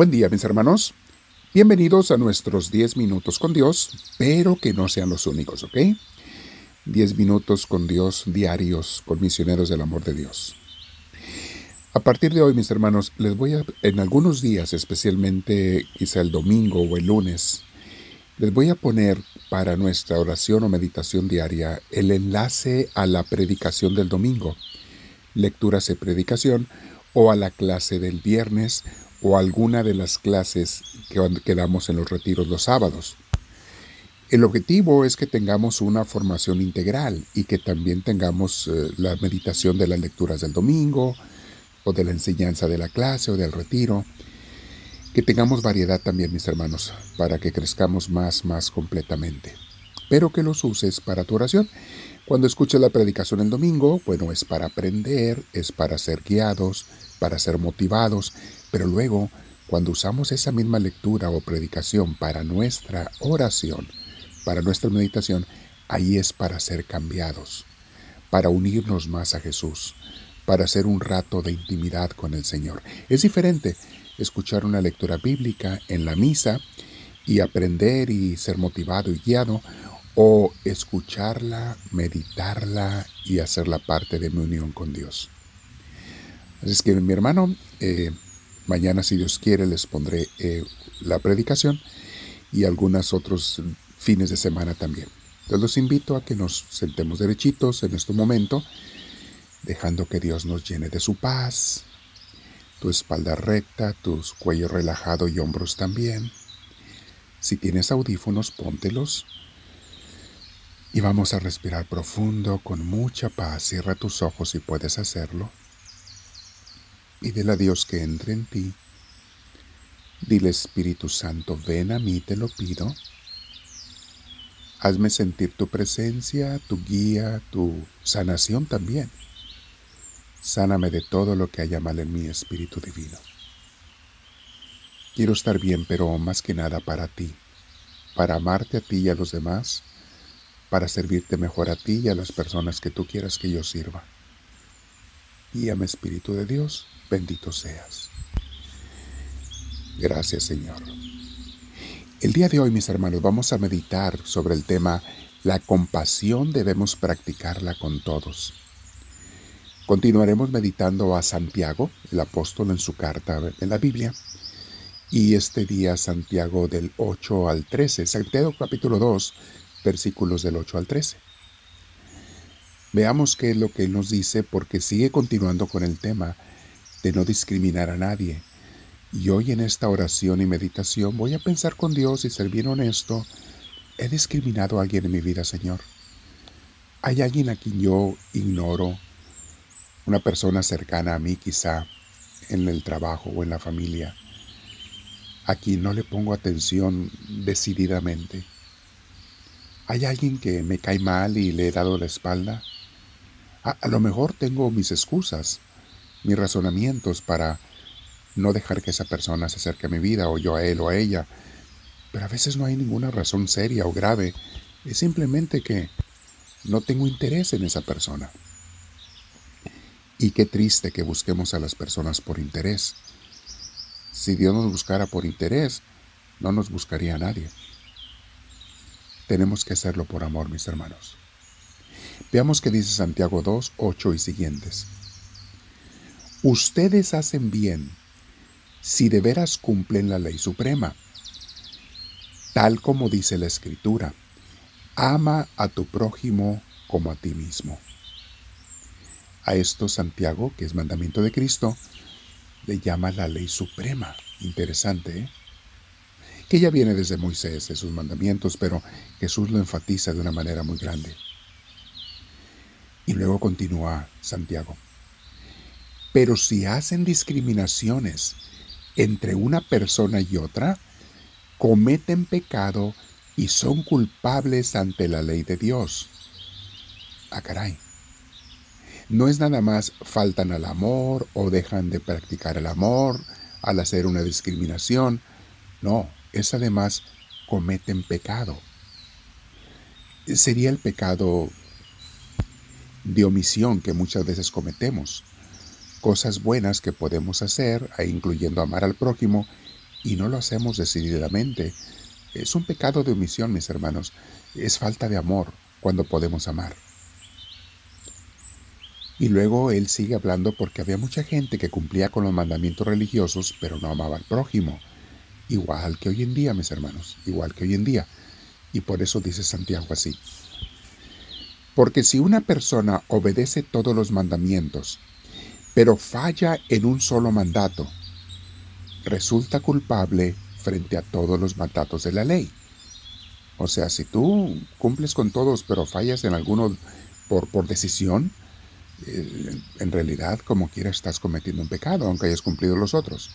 Buen día mis hermanos. Bienvenidos a nuestros 10 minutos con Dios, pero que no sean los únicos, ¿ok? 10 minutos con Dios diarios, con misioneros del amor de Dios. A partir de hoy, mis hermanos, les voy a, en algunos días, especialmente quizá el domingo o el lunes, les voy a poner para nuestra oración o meditación diaria el enlace a la predicación del domingo, lecturas y predicación, o a la clase del viernes o alguna de las clases que, damos en los retiros los sábados. El objetivo es que tengamos una formación integral y que también tengamos eh, la meditación de las lecturas del domingo o de la enseñanza de la clase o del retiro. Que tengamos variedad también, mis hermanos, para que crezcamos más, más completamente. Pero que los uses para tu oración. Cuando escuches la predicación el domingo, bueno, es para aprender, es para ser guiados, para ser motivados, pero luego, cuando usamos esa misma lectura o predicación para nuestra oración, para nuestra meditación, ahí es para ser cambiados, para unirnos más a Jesús, para hacer un rato de intimidad con el Señor. Es diferente escuchar una lectura bíblica en la misa y aprender y ser motivado y guiado, o escucharla, meditarla y hacerla parte de mi unión con Dios. Así es que mi hermano, eh, Mañana, si Dios quiere, les pondré eh, la predicación y algunos otros fines de semana también. Entonces los invito a que nos sentemos derechitos en este momento, dejando que Dios nos llene de su paz, tu espalda recta, tus cuello relajado y hombros también. Si tienes audífonos, póntelos. Y vamos a respirar profundo, con mucha paz. Cierra tus ojos si puedes hacerlo. Pídele a Dios que entre en ti. Dile Espíritu Santo, ven a mí, te lo pido. Hazme sentir tu presencia, tu guía, tu sanación también. Sáname de todo lo que haya mal en mi Espíritu Divino. Quiero estar bien, pero más que nada para ti, para amarte a ti y a los demás, para servirte mejor a ti y a las personas que tú quieras que yo sirva. Guíame, Espíritu de Dios, bendito seas. Gracias, Señor. El día de hoy, mis hermanos, vamos a meditar sobre el tema La compasión debemos practicarla con todos. Continuaremos meditando a Santiago, el apóstol en su carta en la Biblia, y este día Santiago del 8 al 13, Santiago capítulo 2, versículos del 8 al 13. Veamos qué es lo que él nos dice porque sigue continuando con el tema de no discriminar a nadie. Y hoy en esta oración y meditación voy a pensar con Dios y ser bien honesto. ¿He discriminado a alguien en mi vida, Señor? ¿Hay alguien a quien yo ignoro? Una persona cercana a mí quizá en el trabajo o en la familia, a quien no le pongo atención decididamente. ¿Hay alguien que me cae mal y le he dado la espalda? A, lo mejor tengo mis excusas, mis razonamientos para no dejar que esa persona se acerque a mi vida o yo a él o a ella, pero a veces no hay ninguna razón seria o grave, es simplemente que no tengo interés en esa persona. Y qué triste que busquemos a las personas por interés. Si Dios nos buscara por interés, no nos buscaría a nadie. Tenemos que hacerlo por amor, mis hermanos. Veamos qué dice Santiago 2, 8 y siguientes. Ustedes hacen bien si de veras cumplen la ley suprema, tal como dice la Escritura, ama a tu prójimo como a ti mismo. A esto Santiago, que es mandamiento de Cristo, le llama la ley suprema. Interesante, ¿eh? Que ya viene desde Moisés, de sus mandamientos, pero Jesús lo enfatiza de una manera muy grande. Y luego continúa Santiago. Pero si hacen discriminaciones entre una persona y otra, cometen pecado y son culpables ante la ley de Dios. Ah, caray. No es nada más faltan al amor o dejan de practicar el amor al hacer una discriminación. No, es además cometen pecado. Sería el pecado de omisión que muchas veces cometemos, cosas buenas que podemos hacer, incluyendo amar al prójimo, y no lo hacemos decididamente, es un pecado de omisión, mis hermanos. Es falta de amor cuando podemos amar. Y luego él sigue hablando porque había mucha gente que cumplía con los mandamientos religiosos, pero no amaba al prójimo. Igual que hoy en día, mis hermanos, igual que hoy en día. Y por eso dice Santiago así. Porque si una persona obedece todos los mandamientos, pero falla en un solo mandato, resulta culpable frente a todos los mandatos de la ley. O sea, si tú cumples con todos, pero fallas en alguno por, decisión, eh, en realidad, como quiera, estás cometiendo un pecado, aunque hayas cumplido los otros.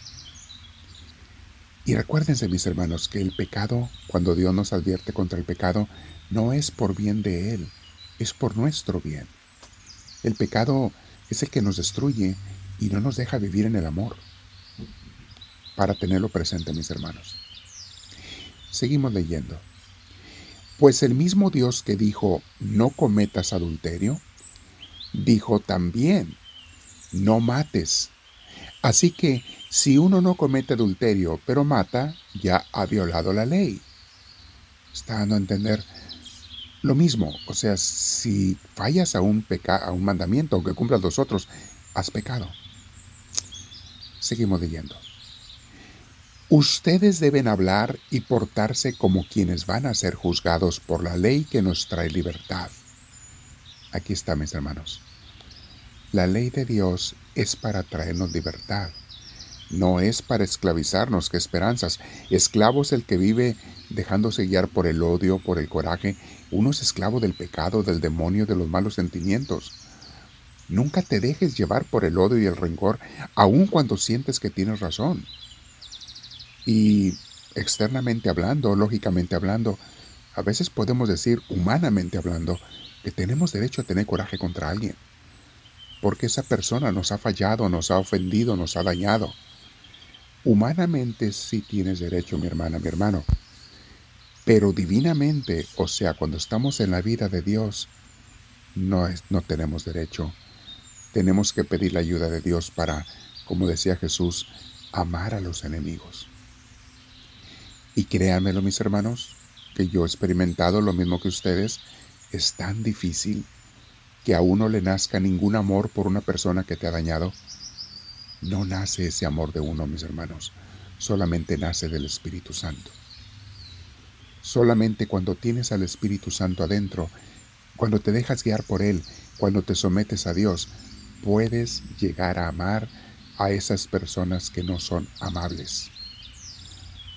Y recuérdense, mis hermanos, que el pecado, cuando Dios nos advierte contra el pecado, no es por bien de Él, es por nuestro bien. El pecado es el que nos destruye y no nos deja vivir en el amor. Para tenerlo presente, mis hermanos. Seguimos leyendo. Pues el mismo Dios que dijo, no cometas adulterio, dijo también, no mates. Así que si uno no comete adulterio, pero mata, ya ha violado la ley. Está dando a entender lo mismo, o sea, si fallas a un, a un mandamiento, aunque cumplas los otros, has pecado. Seguimos leyendo. Ustedes deben hablar y portarse como quienes van a ser juzgados por la ley que nos trae libertad. Aquí está, mis hermanos. La ley de Dios es para traernos libertad. No es para esclavizarnos, que esperanzas. Esclavo es el que vive dejándose guiar por el odio, por el coraje. Uno es esclavo del pecado, del demonio, de los malos sentimientos. Nunca te dejes llevar por el odio y el rencor, aun cuando sientes que tienes razón. Y externamente hablando, lógicamente hablando, a veces podemos decir, humanamente hablando, que tenemos derecho a tener coraje contra alguien, porque esa persona nos ha fallado, nos ha ofendido, nos ha dañado. Humanamente sí tienes derecho, mi hermana, mi hermano, pero divinamente, o sea, cuando estamos en la vida de Dios, no, no tenemos derecho. Tenemos que pedir la ayuda de Dios para, como decía Jesús, amar a los enemigos. Y créanmelo, mis hermanos, que yo he experimentado lo mismo que ustedes, es tan difícil que a uno le nazca ningún amor por una persona que te ha dañado. No nace ese amor de uno, mis hermanos, solamente nace del Espíritu Santo. Solamente cuando tienes al Espíritu Santo adentro, cuando te dejas guiar por Él, cuando te sometes a Dios, puedes llegar a amar a esas personas que no son amables.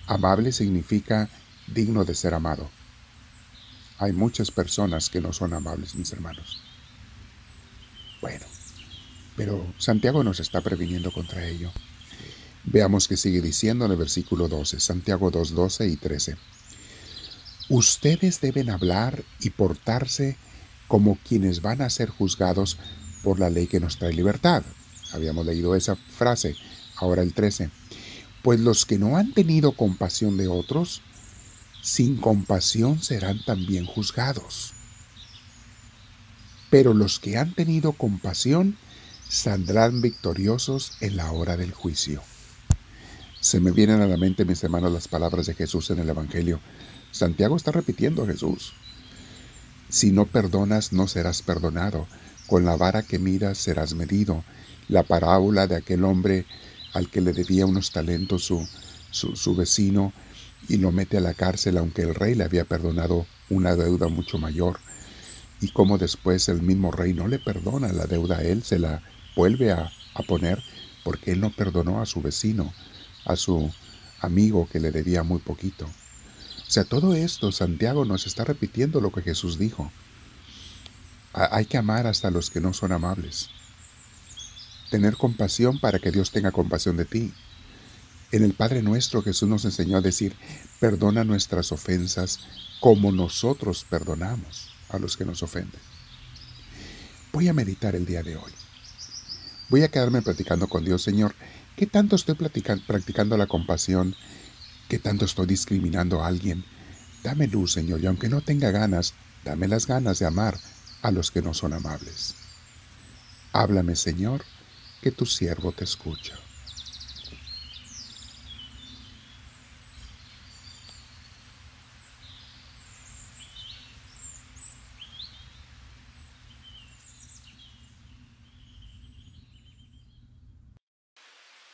Amable significa digno de ser amado. Hay muchas personas que no son amables, mis hermanos. Bueno, pero Santiago nos está previniendo contra ello. Veamos que sigue diciendo en el versículo 12, Santiago 2, 12 y 13. Ustedes deben hablar y portarse como quienes van a ser juzgados por la ley que nos trae libertad. Habíamos leído esa frase, ahora el 13 pues los que no han tenido compasión de otros, sin compasión serán también juzgados. Pero los que han tenido compasión saldrán victoriosos en la hora del juicio. Se me vienen a la mente, mis hermanos, las palabras de Jesús en el Evangelio. Santiago está repitiendo Jesús. Si no perdonas, no serás perdonado. Con la vara que miras serás medido. La parábola de aquel hombre al que le debía unos talentos su, su, vecino y lo mete a la cárcel aunque el rey le había perdonado una deuda mucho mayor. Y como después el mismo rey no le perdona la deuda a él, se la vuelve a, a poner porque él no perdonó a su vecino, a su amigo que le debía muy poquito. O sea, todo esto Santiago nos está repitiendo lo que Jesús dijo. Hay que amar hasta los que no son amables tener compasión para que Dios tenga compasión de ti. En el Padre nuestro Jesús nos enseñó a decir, perdona nuestras ofensas como nosotros perdonamos a los que nos ofenden. Voy a meditar el día de hoy. Voy a quedarme platicando con Dios, Señor, ¿qué tanto estoy practicando la compasión? ¿Qué tanto estoy discriminando a alguien? Dame luz, Señor, y aunque no tenga ganas, dame las ganas de amar a los que no son amables. Háblame, Señor, que tu siervo te escucha.